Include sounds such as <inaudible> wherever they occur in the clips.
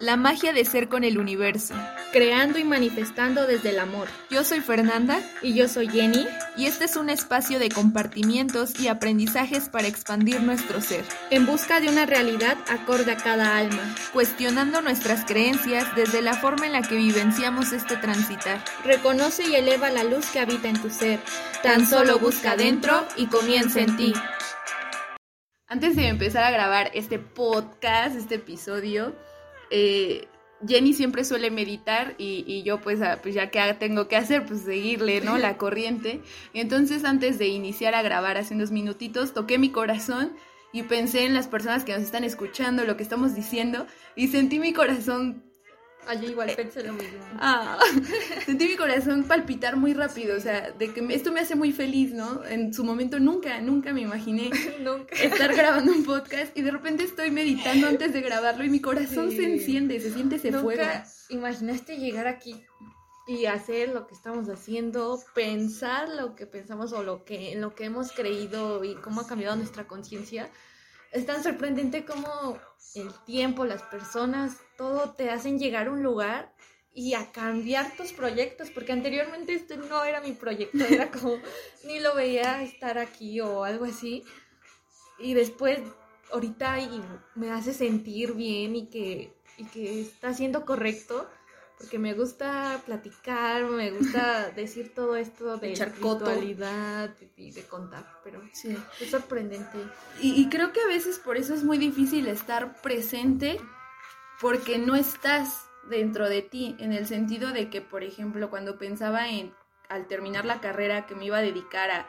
La magia de ser con el universo. Creando y manifestando desde el amor. Yo soy Fernanda. Y yo soy Jenny. Y este es un espacio de compartimientos y aprendizajes para expandir nuestro ser. En busca de una realidad acorde a cada alma. Cuestionando nuestras creencias desde la forma en la que vivenciamos este transitar. Reconoce y eleva la luz que habita en tu ser. Tan solo busca dentro y comienza en ti. Antes de empezar a grabar este podcast, este episodio, eh, Jenny siempre suele meditar y, yo pues, pues, ya que tengo que hacer, pues seguirle, ¿no? La corriente. Y entonces antes de iniciar a grabar hace unos minutitos, toqué mi corazón y pensé en las personas que nos están escuchando, lo que estamos diciendo, y sentí mi corazón Allí igual pensé lo mismo. Ah, <laughs> sentí mi corazón palpitar muy rápido, o sea, de que esto me hace muy feliz, ¿no? En su momento nunca, nunca me imaginé <laughs> nunca. estar grabando un podcast y de repente estoy meditando antes de grabarlo y mi corazón se enciende, se siente ese fuego. Imaginaste llegar aquí y hacer lo que estamos haciendo, pensar lo que pensamos o lo que en lo que hemos creído y cómo ha cambiado nuestra conciencia es tan sorprendente como el tiempo, las personas, todo te hacen llegar a un lugar y a cambiar tus proyectos, porque anteriormente este no era mi proyecto, <laughs> era como ni lo veía estar aquí o algo así. Y después, ahorita y me hace sentir bien y que, y que está siendo correcto porque me gusta platicar, me gusta <laughs> decir todo esto de espiritualidad y de contar, pero sí, es sorprendente. Y, creo que a veces por eso es muy difícil estar presente porque no estás dentro de ti, en el sentido de que, por ejemplo, cuando pensaba en, al terminar la carrera, que me iba a dedicar a,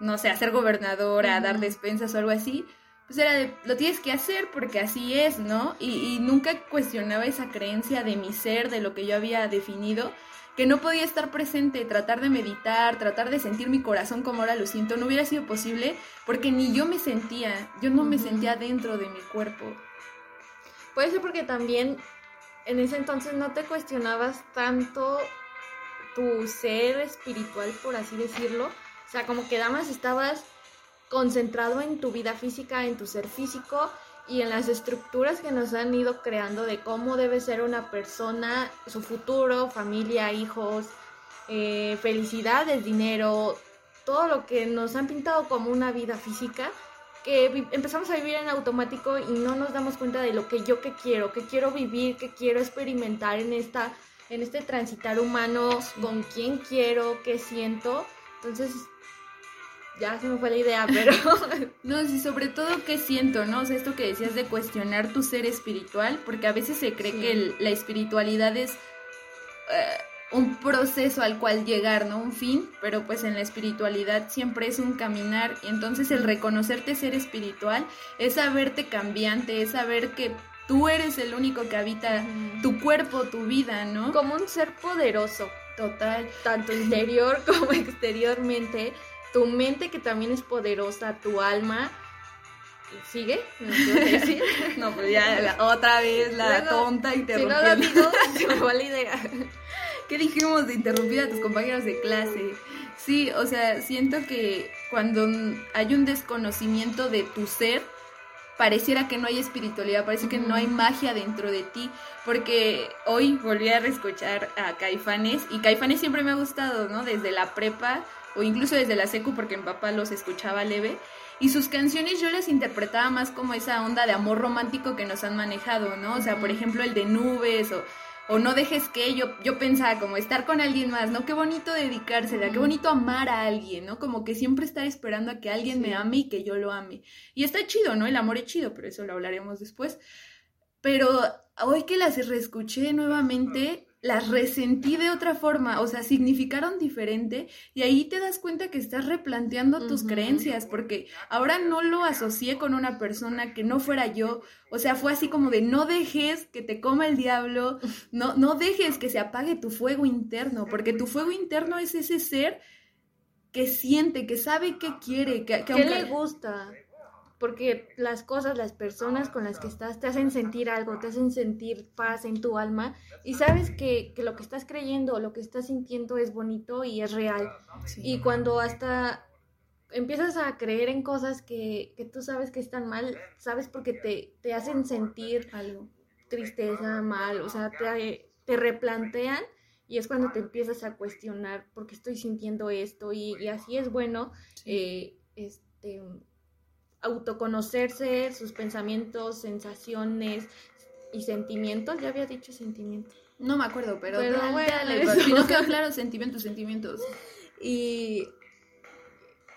no sé, a ser gobernadora, a dar despensas o algo así, pues era de, lo tienes que hacer porque así es, ¿no? Y, nunca cuestionaba esa creencia de mi ser, de lo que yo había definido, que no podía estar presente, tratar de meditar, tratar de sentir mi corazón como ahora lo siento, no hubiera sido posible porque ni yo me sentía, yo no me sentía dentro de mi cuerpo. Puede ser porque también en ese entonces no te cuestionabas tanto tu ser espiritual, por así decirlo. O sea, como que damas estabas concentrado en tu vida física, en tu ser físico y en las estructuras que nos han ido creando de cómo debe ser una persona, su futuro, familia, hijos, eh, felicidades, dinero, todo lo que nos han pintado como una vida física, que empezamos a vivir en automático y no nos damos cuenta de lo que yo que quiero, que quiero vivir, que quiero experimentar en esta en este transitar humano, con quién quiero, qué siento. Entonces, ya se me fue la idea, pero... <laughs> no, sí, sobre todo qué siento, ¿no? O sea, esto que decías de cuestionar tu ser espiritual, porque a veces se cree que la espiritualidad es eh, un proceso al cual llegar, ¿no? Un fin, pero pues en la espiritualidad siempre es un caminar, y entonces el reconocerte ser espiritual es saberte cambiante, es saber que tú eres el único que habita tu cuerpo, tu vida, ¿no? Como un ser poderoso. Total. Tanto interior <laughs> como exteriormente tu mente que también es poderosa, tu alma. ¿Sigue? no, <laughs> pues ya otra vez la tonta interrumpiendo. Si no <laughs> se me va la idea. ¿Qué dijimos de interrumpir a tus compañeros de clase? Sí, o sea, siento que cuando hay un desconocimiento de tu ser, pareciera que no hay espiritualidad, parece que no hay magia dentro de ti, porque hoy volví a reescuchar a Caifanes y Caifanes siempre me ha gustado, ¿no? Desde la prepa o incluso desde la secu porque mi papá los escuchaba leve. Y sus canciones yo las interpretaba más como esa onda de amor romántico que nos han manejado, ¿no? O sea, por ejemplo, el de nubes o, o no dejes que yo, yo pensaba como estar con alguien más, ¿no? Qué bonito dedicarse, qué bonito amar a alguien, ¿no? Como que siempre estar esperando a que alguien me ame y que yo lo ame. Y está chido, ¿no? El amor es chido, pero eso lo hablaremos después. Pero hoy que las reescuché nuevamente, las resentí de otra forma, o sea, significaron diferente y ahí te das cuenta que estás replanteando tus creencias, porque ahora no lo asocié con una persona que no fuera yo, o sea, fue así como de no dejes que te coma el diablo, no, no dejes que se apague tu fuego interno, porque tu fuego interno es ese ser que siente, que sabe qué quiere, que, ¿Qué le gusta? Porque las cosas, las personas con las que estás te hacen sentir algo, te hacen sentir paz en tu alma y sabes que, lo que estás creyendo, lo que estás sintiendo es bonito y es real. Y cuando hasta empiezas a creer en cosas que, tú sabes que están mal, sabes porque te, te hacen sentir algo. tristeza, mal, o sea, te, te replantean y es cuando te empiezas a cuestionar por qué estoy sintiendo esto y, así es bueno eh, este, autoconocerse, sus pensamientos, sensaciones y sentimientos. Ya había dicho sentimientos. No me acuerdo, pero, pero bueno, <laughs> no quedó claro sentimientos, sentimientos. Y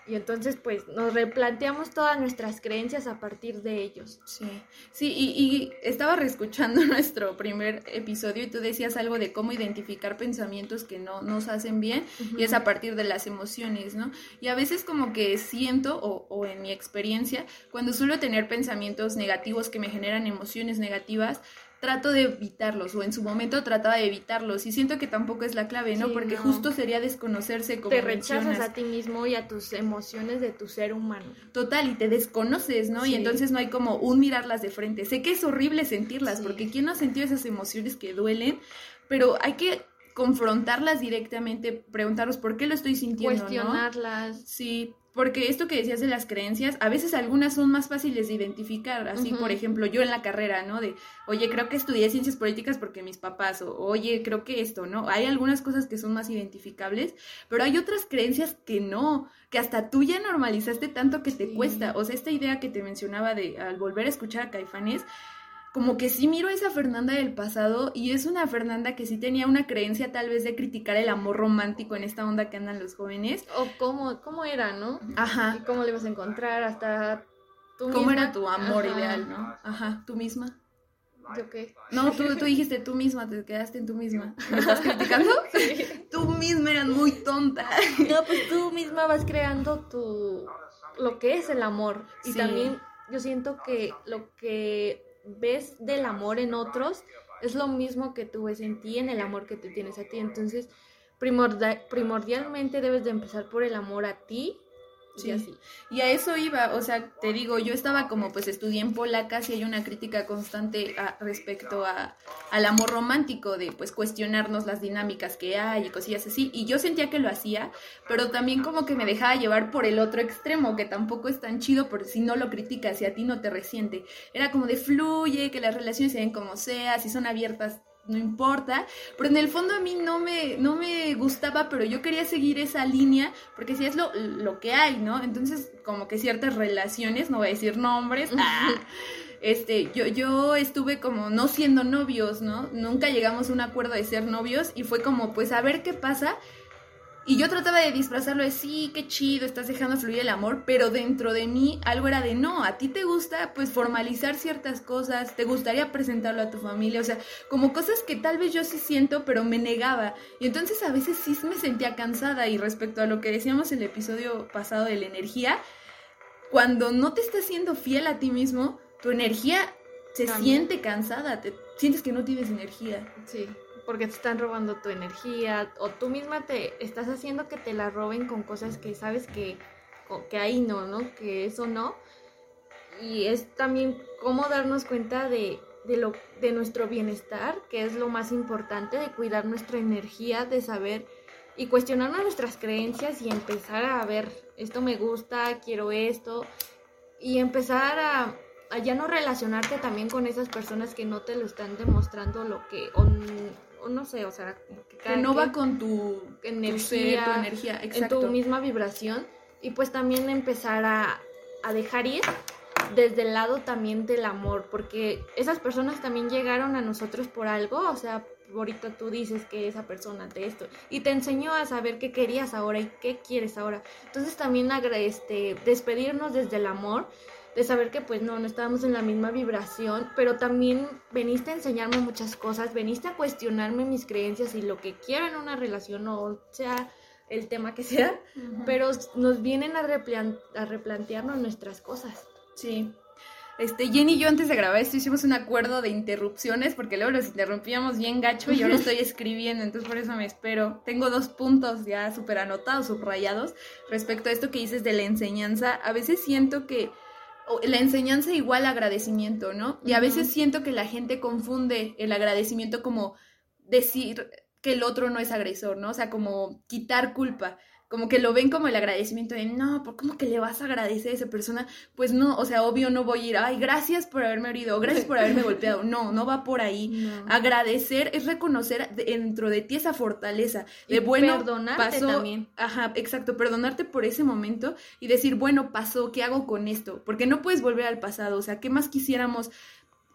y entonces, pues, nos replanteamos todas nuestras creencias a partir de ellos. Sí, sí, y, estaba reescuchando <laughs> nuestro primer episodio y tú decías algo de cómo identificar pensamientos que no nos hacen bien y es a partir de las emociones, ¿no? Y a veces como que siento, o, o en mi experiencia, cuando suelo tener pensamientos negativos que me generan emociones negativas, trato de evitarlos o en su momento trataba de evitarlos y siento que tampoco es la clave, ¿no? Porque justo sería desconocerse como te rechazas a ti mismo y a tus emociones de tu ser humano. Total y te desconoces, ¿no? Y entonces no hay como un mirarlas de frente. Sé que es horrible sentirlas porque quién no ha sentido esas emociones que duelen, pero hay que confrontarlas directamente, preguntarnos por qué lo estoy sintiendo, cuestionarlas. Sí, porque esto que decías de las creencias, a veces algunas son más fáciles de identificar, así por ejemplo yo en la carrera, ¿no? De, oye, creo que estudié ciencias políticas porque mis papás, o oye, creo que esto, ¿no? Hay algunas cosas que son más identificables, pero hay otras creencias que no, que hasta tú ya normalizaste tanto que te cuesta. O sea, esta idea que te mencionaba de al volver a escuchar a Caifanes, como que sí miro a esa Fernanda del pasado y es una Fernanda que sí tenía una creencia tal vez de criticar el amor romántico en esta onda que andan los jóvenes. O cómo, cómo era, ¿no? Ajá. Y cómo le ibas a encontrar hasta tú ¿Cómo era tu amor ideal, no? Ajá, tú misma. ¿Yo qué? No, tú, tú dijiste tú misma, te quedaste en tú misma. <laughs> ¿Me estás criticando? <laughs> Sí. Tú misma eras muy tonta. No, pues tú misma vas creando tu... lo que es el amor. Y también yo siento que lo que ves del amor en otros es lo mismo que tú ves en ti, en el amor que tú tienes a ti. Entonces, primordialmente debes de empezar por el amor a ti Sí. así. Y a eso iba, o sea, te digo, yo estaba como, pues estudié en polacas y hay una crítica constante respecto a, al amor romántico, de pues cuestionarnos las dinámicas que hay y cosillas así. Y yo sentía que lo hacía, pero también como que me dejaba llevar por el otro extremo, que tampoco es tan chido por si no lo criticas, si a ti no te resiente. Era como de fluye, que las relaciones se ven como sea, si son abiertas, no importa, pero en el fondo a mí no me, no me gustaba, pero yo quería seguir esa línea, porque si es lo, lo que hay, ¿no? Entonces, como que ciertas relaciones, no voy a decir nombres, ah, este, yo, yo estuve como no siendo novios, ¿no? Nunca llegamos a un acuerdo de ser novios y fue como, pues a ver qué pasa. Y yo trataba de disfrazarlo de sí, qué chido, estás dejando fluir el amor, pero dentro de mí algo era de no, a ti te gusta pues formalizar ciertas cosas, te gustaría presentarlo a tu familia, o sea, como cosas que tal vez yo sí siento, pero me negaba. Y entonces a veces sí me sentía cansada y respecto a lo que decíamos en el episodio pasado de la energía, cuando no te estás siendo fiel a ti mismo, tu energía se siente cansada, te sientes que no tienes energía. Sí porque te están robando tu energía o tú misma te estás haciendo que te la roben con cosas que sabes que, que ahí no, ¿no? Que eso no. Y es también cómo darnos cuenta de, de, lo, de nuestro bienestar, que es lo más importante, de cuidar nuestra energía, de saber y cuestionar nuestras creencias y empezar a ver, esto me gusta, quiero esto, y empezar a, a ya no relacionarte también con esas personas que no te lo están demostrando lo que, no sé, o sea, que, no va con tu energía, tu, energía en tu misma vibración y pues también empezar a, a dejar ir desde el lado también del amor, porque esas personas también llegaron a nosotros por algo, o sea, ahorita tú dices que esa persona te esto y te enseñó a saber qué querías ahora y qué quieres ahora. Entonces también este, despedirnos desde el amor de saber que pues no, no estábamos en la misma vibración, pero también veniste a enseñarme muchas cosas, veniste a cuestionarme mis creencias y lo que quiero en una relación, o sea el tema que sea, pero nos vienen a, a replantearnos nuestras cosas. Sí. Este, Jenny y yo antes de grabar esto hicimos un acuerdo de interrupciones porque luego los interrumpíamos bien gacho y ahora <laughs> estoy escribiendo, entonces por eso me espero. Tengo dos puntos ya súper anotados, subrayados respecto a esto que dices de la enseñanza. A veces siento que la enseñanza igual agradecimiento, ¿no? Y a veces siento que la gente confunde el agradecimiento como decir que el otro no es agresor, ¿no? O sea, como quitar culpa. Como que lo ven como el agradecimiento de, no, ¿por cómo que le vas a agradecer a esa persona? Pues no, o sea, obvio no voy a ir, ay, gracias por haberme herido, gracias por haberme golpeado. No, no va por ahí. <laughs> Agradecer es reconocer dentro de ti esa fortaleza. De y bueno, perdonarte también. Ajá, exacto, perdonarte por ese momento y decir, bueno, pasó, ¿qué hago con esto? Porque no puedes volver al pasado, o sea, ¿qué más quisiéramos?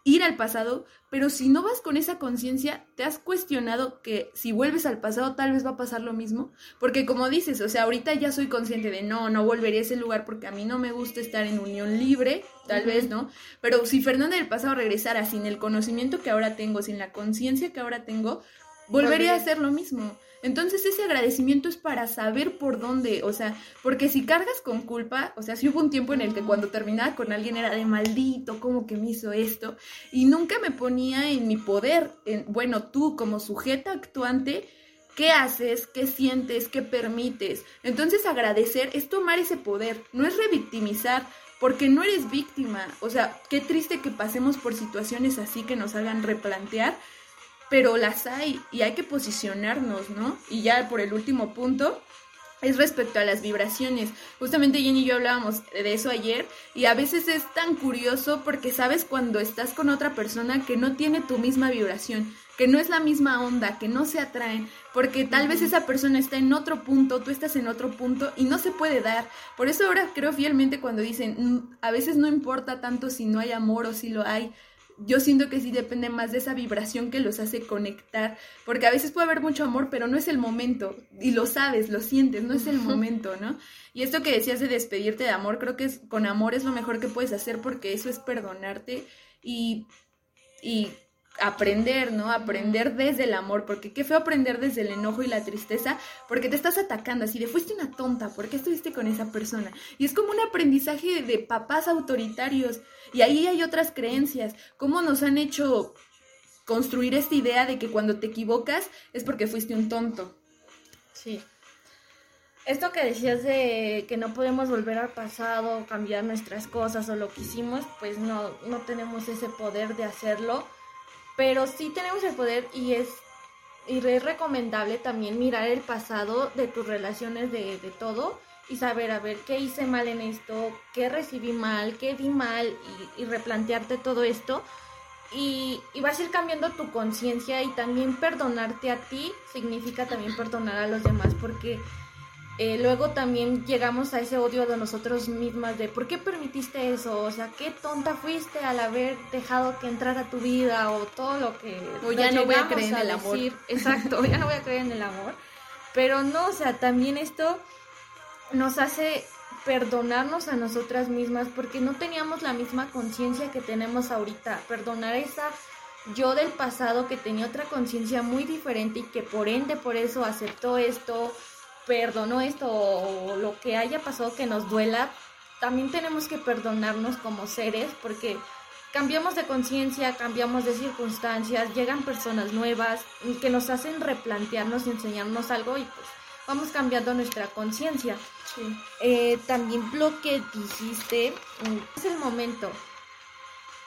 Ir al pasado, pero si no vas con esa conciencia, ¿te has cuestionado que si vuelves al pasado tal vez va a pasar lo mismo? Porque como dices, o sea, ahorita ya soy consciente de no, no volvería a ese lugar porque a mí no me gusta estar en unión libre, tal vez, ¿no? Pero si Fernanda del pasado regresara sin el conocimiento que ahora tengo, sin la conciencia que ahora tengo, volvería a hacer lo mismo. Entonces ese agradecimiento es para saber por dónde, o sea, porque si cargas con culpa, o sea, si hubo un tiempo en el que cuando terminaba con alguien era de maldito, ¿cómo que me hizo esto? Y nunca me ponía en mi poder, en, bueno, tú como sujeta actuante, ¿qué haces? ¿Qué sientes? ¿Qué permites? Entonces agradecer es tomar ese poder, no es revictimizar, porque no eres víctima. O sea, qué triste que pasemos por situaciones así que nos hagan replantear pero las hay y hay que posicionarnos, ¿no? Y ya por el último punto es respecto a las vibraciones. Justamente Jenny y yo hablábamos de eso ayer y a veces es tan curioso porque sabes cuando estás con otra persona que no tiene tu misma vibración, que no es la misma onda, que no se atraen, porque tal vez esa persona está en otro punto, tú estás en otro punto y no se puede dar. Por eso ahora creo fielmente cuando dicen, mm, a veces no importa tanto si no hay amor o si lo hay, yo siento que sí depende más de esa vibración que los hace conectar, porque a veces puede haber mucho amor, pero no es el momento, y lo sabes, lo sientes, no es el momento, ¿no? Y esto que decías de despedirte de amor, creo que es, con amor es lo mejor que puedes hacer porque eso es perdonarte y, y aprender, ¿no? Aprender desde el amor, porque qué feo aprender desde el enojo y la tristeza, porque te estás atacando así de fuiste una tonta, ¿por qué estuviste con esa persona? Y es como un aprendizaje de papás autoritarios, y ahí hay otras creencias, cómo nos han hecho construir esta idea de que cuando te equivocas es porque fuiste un tonto. Sí. Esto que decías de que no podemos volver al pasado, cambiar nuestras cosas o lo que hicimos, pues no, no tenemos ese poder de hacerlo pero sí tenemos el poder y es, y es recomendable también mirar el pasado de tus relaciones de, de todo y saber, a ver, qué hice mal en esto, qué recibí mal, qué di mal y, replantearte todo esto. Y, y, vas a ir cambiando tu conciencia y también perdonarte a ti significa también perdonar a los demás porque eh, luego también llegamos a ese odio de nosotros mismas de ¿por qué permitiste eso? O sea, qué tonta fuiste al haber dejado que entrara tu vida o todo lo que... O ya no voy a creer en el amor. Exacto, <laughs> ya no voy a creer en el amor. Pero no, o sea, también esto nos hace perdonarnos a nosotras mismas porque no teníamos la misma conciencia que tenemos ahorita. Perdonar esa yo del pasado que tenía otra conciencia muy diferente y que por ende por eso aceptó esto, perdonó esto o lo que haya pasado que nos duela, también tenemos que perdonarnos como seres porque cambiamos de conciencia, cambiamos de circunstancias, llegan personas nuevas que nos hacen replantearnos y enseñarnos algo y pues vamos cambiando nuestra conciencia. Eh, también lo que dijiste mm, es el momento.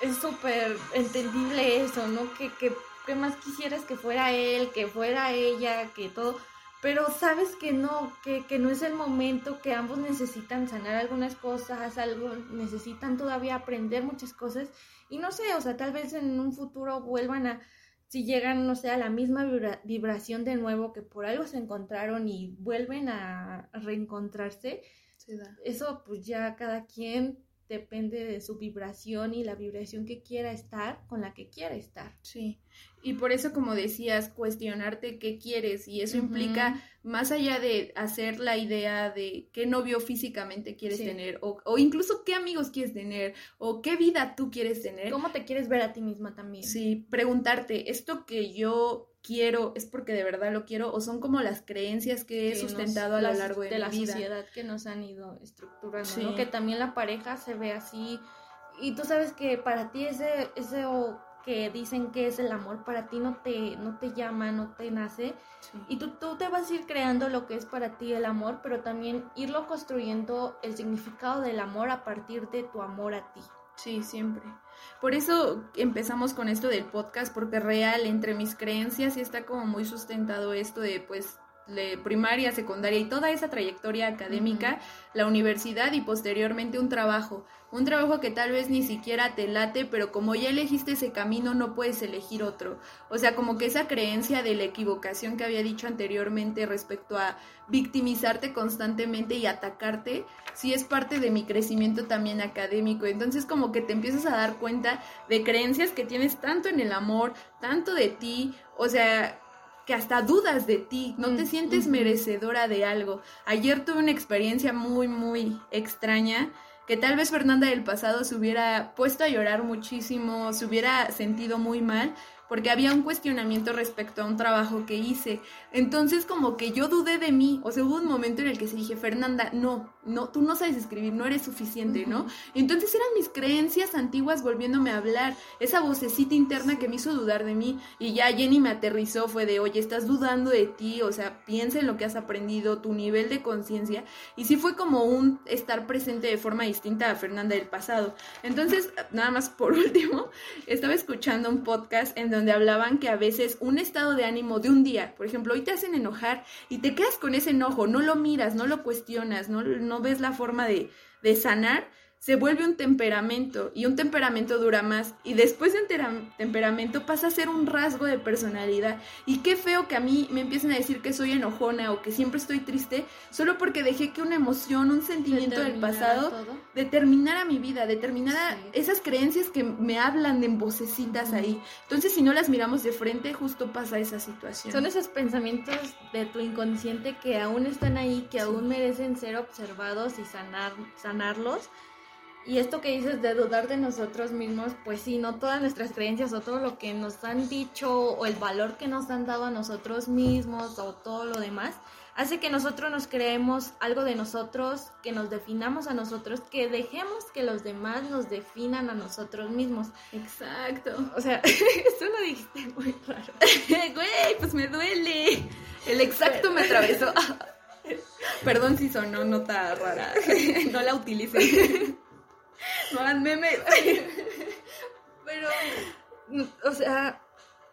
Es súper entendible eso, ¿no? Que, que, que más quisieras que fuera él, que fuera ella, que todo pero sabes que no, que, que, no es el momento, que ambos necesitan sanar algunas cosas, algo, necesitan todavía aprender muchas cosas y no sé, o sea, tal vez en un futuro vuelvan a, si llegan, no sé, a la misma vibración de nuevo que por algo se encontraron y vuelven a reencontrarse, eso pues ya cada quien depende de su vibración y la vibración que quiera estar con la que quiera estar. Sí. Y por eso, como decías, cuestionarte qué quieres y eso implica, más allá de hacer la idea de qué novio físicamente quieres tener o, o, incluso qué amigos quieres tener o qué vida tú quieres tener. ¿Cómo te quieres ver a ti misma también? Sí, preguntarte, ¿esto que yo quiero es porque de verdad lo quiero o son como las creencias que he sustentado a lo largo de, la sociedad que nos han ido estructurando, Que también la pareja se ve así. Y tú sabes que para ti ese, ese que dicen que es el amor para ti no te, no te llama, no te nace. Y tú, tú te vas a ir creando lo que es para ti el amor, pero también irlo construyendo el significado del amor a partir de tu amor a ti. Sí, siempre. Por eso empezamos con esto del podcast, porque real, entre mis creencias sí está como muy sustentado esto de, pues, primaria, secundaria y toda esa trayectoria académica, la universidad y posteriormente un trabajo. Un trabajo que tal vez ni siquiera te late, pero como ya elegiste ese camino no puedes elegir otro. O sea, como que esa creencia de la equivocación que había dicho anteriormente respecto a victimizarte constantemente y atacarte, sí es parte de mi crecimiento también académico. Entonces como que te empiezas a dar cuenta de creencias que tienes tanto en el amor, tanto de ti, o sea, que hasta dudas de ti, no te mm, sientes merecedora de algo. Ayer tuve una experiencia muy, muy extraña que tal vez Fernanda del pasado se hubiera puesto a llorar muchísimo, se hubiera sentido muy mal, porque había un cuestionamiento respecto a un trabajo que hice. Entonces como que yo dudé de mí, o sea, hubo un momento en el que se dije, Fernanda, no, no, tú no sabes escribir, no eres suficiente, ¿no? Entonces eran mis creencias antiguas volviéndome a hablar, esa vocecita interna que me hizo dudar de mí y ya Jenny me aterrizó, fue de, oye, estás dudando de ti, o sea, piensa en lo que has aprendido, tu nivel de conciencia, y sí fue como un estar presente de forma distinta a Fernanda del pasado. Entonces, nada más por <laughs> último, estaba escuchando un podcast en donde hablaban que a veces un estado de ánimo de un día, por ejemplo, hoy te hacen enojar y te quedas con ese enojo, no lo miras, no lo cuestionas, no, no ves la forma de, de sanar, se vuelve un temperamento y un temperamento dura más y después de un temperamento pasa a ser un rasgo de personalidad. Y qué feo que a mí me empiecen a decir que soy enojona o que siempre estoy triste solo porque dejé que una emoción, un sentimiento del pasado determinara mi vida, determinara esas creencias que me hablan en vocecitas ahí. Entonces si no las miramos de frente justo pasa esa situación. Son esos pensamientos de tu inconsciente que aún están ahí, que aún merecen ser observados y sanar, sanarlos y esto que dices de dudar de nosotros mismos, pues sí, no todas nuestras creencias o todo lo que nos han dicho o el valor que nos han dado a nosotros mismos o todo lo demás, hace que nosotros nos creemos algo de nosotros, que nos definamos a nosotros, que dejemos que los demás nos definan a nosotros mismos. Exacto. O sea, <laughs> eso lo dijiste muy raro. <laughs> Güey, pues me duele. El exacto me atravesó. <laughs> Perdón si sonó nota rara. No la utilicé. No hagan memes. Pero, o sea,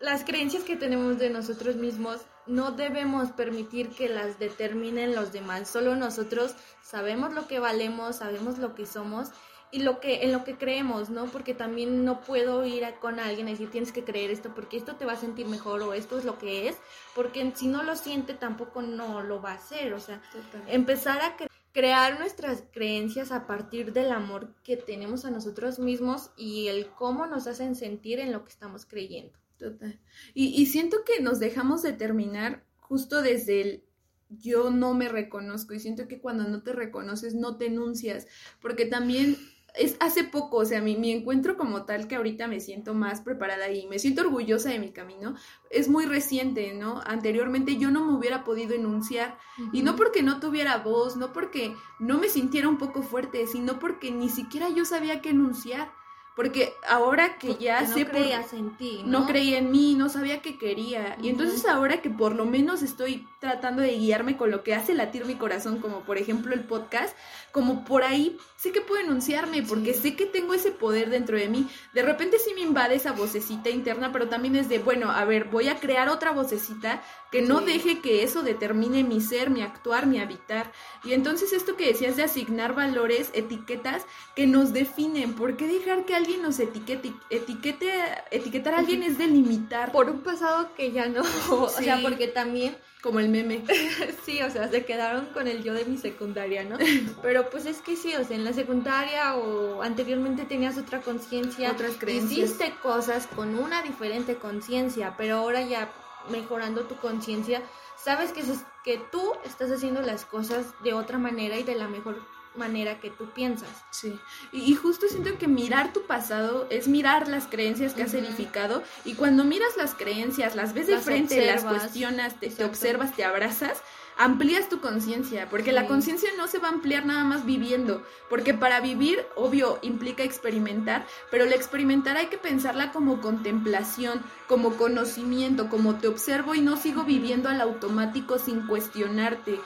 las creencias que tenemos de nosotros mismos no debemos permitir que las determinen los demás. Solo nosotros sabemos lo que valemos, sabemos lo que somos y lo que en lo que creemos, ¿no? Porque también no puedo ir con alguien y decir tienes que creer esto porque esto te va a sentir mejor o esto es lo que es, porque si no lo siente tampoco no lo va a hacer, o sea, empezar a creer crear nuestras creencias a partir del amor que tenemos a nosotros mismos y el cómo nos hacen sentir en lo que estamos creyendo. Total. Y, siento que nos dejamos de terminar justo desde el yo no me reconozco y siento que cuando no te reconoces no te enuncias, porque también es hace poco, o sea, mi, mi, encuentro como tal que ahorita me siento más preparada y me siento orgullosa de mi camino, es muy reciente, ¿no? Anteriormente yo no me hubiera podido enunciar y no porque no tuviera voz, no porque no me sintiera un poco fuerte, sino porque ni siquiera yo sabía qué enunciar. Porque ahora que ya no sé creías en ti, ¿no? no creía en mí, no sabía qué quería. Y entonces ahora que por lo menos estoy tratando de guiarme con lo que hace latir mi corazón, como por ejemplo el podcast, como por ahí sé que puedo enunciarme porque sé que tengo ese poder dentro de mí. De repente sí me invade esa vocecita interna, pero también es de, bueno, a ver, voy a crear otra vocecita que no deje que eso determine mi ser, mi actuar, mi habitar. Y entonces esto que decías de asignar valores, etiquetas que nos definen, ¿por qué dejar que alguien nos etiquete? etiquete etiquetar a alguien es delimitar. Por un pasado que ya no, <laughs> o sea, porque también como el meme. <laughs> sí, o sea, se quedaron con el yo de mi secundaria, ¿no? <laughs> Pero pues es que sí, o sea, en la secundaria o anteriormente tenías otra conciencia. Otras creencias. Hiciste cosas con una diferente conciencia, pero ahora ya mejorando tu conciencia, sabes que, que tú estás haciendo las cosas de otra manera y de la mejor manera que tú piensas. Sí, y, justo siento que mirar tu pasado es mirar las creencias que has edificado y cuando miras las creencias, las ves de frente, las cuestionas, te, te, observas, te abrazas, amplías tu conciencia, porque la conciencia no se va a ampliar nada más viviendo, porque para vivir, obvio, implica experimentar, pero la experimentar hay que pensarla como contemplación, como conocimiento, como te observo y no sigo viviendo al automático sin cuestionarte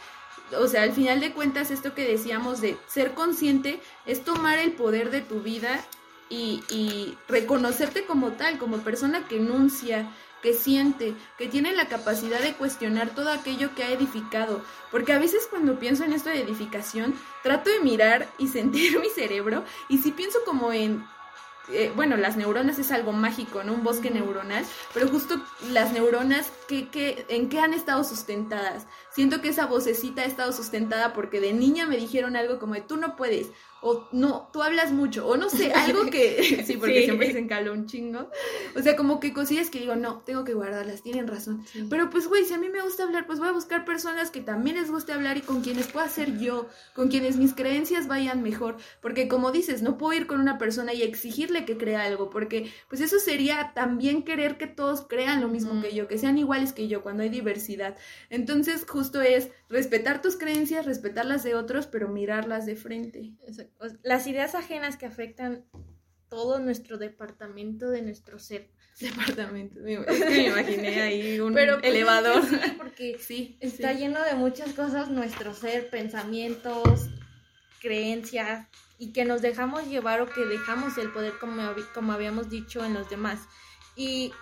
o sea, al final de cuentas, esto que decíamos de ser consciente es tomar el poder de tu vida y, y reconocerte como tal, como persona que enuncia, que siente, que tiene la capacidad de cuestionar todo aquello que ha edificado. Porque a veces cuando pienso en esto de edificación, trato de mirar y sentir <laughs> mi cerebro y si pienso como en eh, bueno, las neuronas es algo mágico, ¿no? Un bosque neuronal, pero justo las neuronas, ¿qué, en qué han estado sustentadas? Siento que esa vocecita ha estado sustentada porque de niña me dijeron algo como de tú no puedes, o no, tú hablas mucho, o no sé, <laughs> algo que, <laughs> sí, porque siempre se encaló un chingo, o sea, como que cosillas que digo, no, tengo que guardarlas, tienen razón, pero pues, güey, si a mí me gusta hablar, pues voy a buscar personas que también les guste hablar y con quienes pueda ser yo, con quienes mis creencias vayan mejor, porque como dices, no puedo ir con una persona y exigirle que crea algo, porque pues eso sería también querer que todos crean lo mismo que yo, que sean iguales que yo, cuando hay diversidad, entonces justo es respetar tus creencias, respetar las de otros, pero mirarlas de frente. Las ideas ajenas que afectan todo nuestro departamento de nuestro ser. <laughs> Departamento, es que me imaginé <laughs> ahí un pero, pues, elevador. Sí, porque <laughs> sí, está lleno de muchas cosas nuestro ser, pensamientos, creencias, y que nos dejamos llevar o que dejamos el poder como, como habíamos dicho en los demás. Y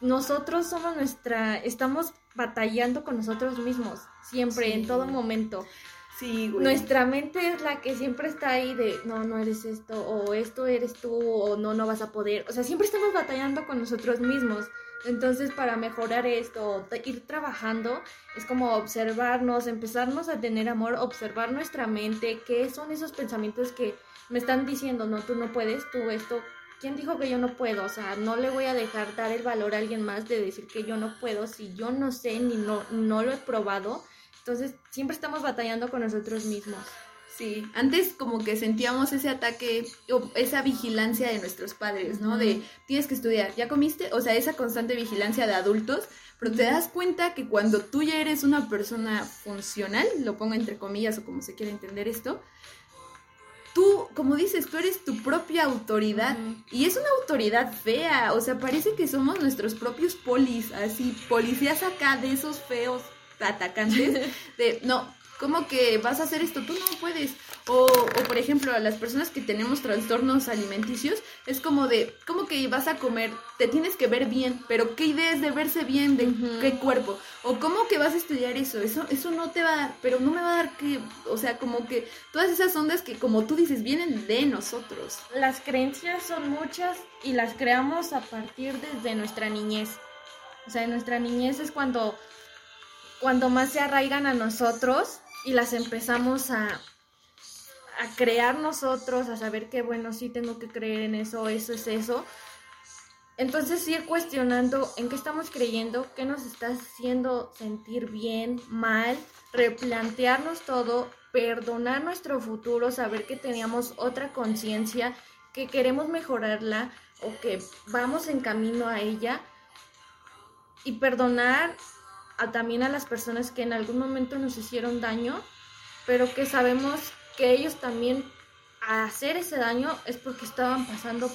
nosotros somos nuestra, estamos batallando con nosotros mismos, siempre, en todo momento. Sí, Nuestra mente es la que siempre está ahí de, no, no eres esto, o esto eres tú, o no, no vas a poder. O sea, siempre estamos batallando con nosotros mismos. Entonces, para mejorar esto, ir trabajando, es como observarnos, empezarnos a tener amor, observar nuestra mente, qué son esos pensamientos que me están diciendo, no, tú no puedes, tú esto, ¿quién dijo que yo no puedo? O sea, no le voy a dejar dar el valor a alguien más de decir que yo no puedo si yo no sé ni no, no lo he probado. Entonces, siempre estamos batallando con nosotros mismos. Sí, antes como que sentíamos ese ataque o esa vigilancia de nuestros padres, ¿no? De tienes que estudiar, ¿ya comiste? O sea, esa constante vigilancia de adultos, pero te das cuenta que cuando tú ya eres una persona funcional, lo pongo entre comillas o como se quiere entender esto, tú, como dices, tú eres tu propia autoridad y es una autoridad fea, o sea, parece que somos nuestros propios polis, así, policías acá de esos feos atacantes, <laughs> de, no, ¿cómo que vas a hacer esto? Tú no puedes. O, o, por ejemplo, a las personas que tenemos trastornos alimenticios, es como de, ¿cómo que vas a comer? Te tienes que ver bien, pero ¿qué idea es de verse bien? ¿De qué cuerpo? O ¿cómo que vas a estudiar eso? Eso eso no te va a dar, pero no me va a dar que, o sea, como que todas esas ondas que, como tú dices, vienen de nosotros. Las creencias son muchas y las creamos a partir desde nuestra niñez. O sea, nuestra niñez es cuando, cuando más se arraigan a nosotros y las empezamos a, a crear nosotros, a saber que, bueno, sí tengo que creer en eso, eso es eso. Entonces ir cuestionando en qué estamos creyendo, qué nos está haciendo sentir bien, mal, replantearnos todo, perdonar nuestro futuro, saber que teníamos otra conciencia, que queremos mejorarla o que vamos en camino a ella y perdonar también a las personas que en algún momento nos hicieron daño, pero que sabemos que ellos también a hacer ese daño es porque estaban pasando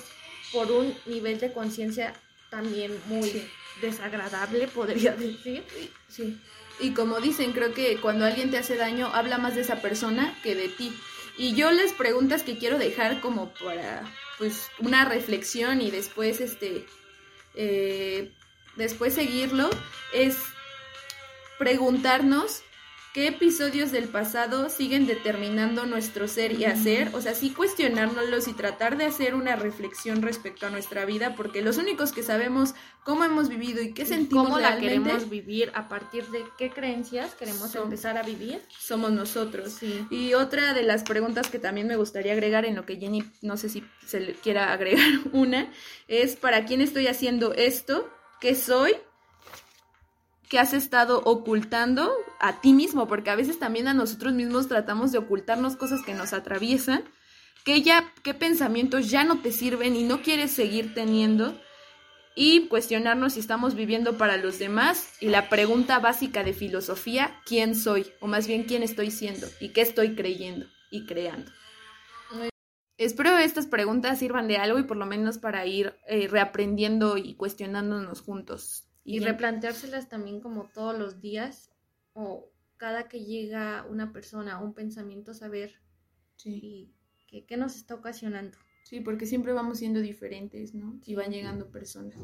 por un nivel de conciencia también muy desagradable, <laughs> podría decir. Sí. Y como dicen, creo que cuando alguien te hace daño, habla más de esa persona que de ti. Y yo las preguntas que quiero dejar como para, pues, una reflexión y después, este, eh, después seguirlo, es preguntarnos qué episodios del pasado siguen determinando nuestro ser y hacer, o sea, sí cuestionárnoslos y tratar de hacer una reflexión respecto a nuestra vida, porque los únicos que sabemos cómo hemos vivido y qué sentimos cómo la queremos vivir, a partir de qué creencias queremos empezar a vivir, somos nosotros. Y otra de las preguntas que también me gustaría agregar en lo que Jenny, no sé si se le quiera agregar <laughs> una, es ¿para quién estoy haciendo esto? ¿Qué soy? Que has estado ocultando a ti mismo, porque a veces también a nosotros mismos tratamos de ocultarnos cosas que nos atraviesan, que ya, qué pensamientos ya no te sirven y no quieres seguir teniendo, y cuestionarnos si estamos viviendo para los demás y la pregunta básica de filosofía, ¿quién soy? O más bien, ¿quién estoy siendo? ¿Y qué estoy creyendo y creando? Espero estas preguntas sirvan de algo y por lo menos para ir eh, reaprendiendo y cuestionándonos juntos. Y, replanteárselas también como todos los días o cada que llega una persona, un pensamiento, saber sí. qué nos está ocasionando. Sí, porque siempre vamos siendo diferentes, ¿no? Y van llegando personas.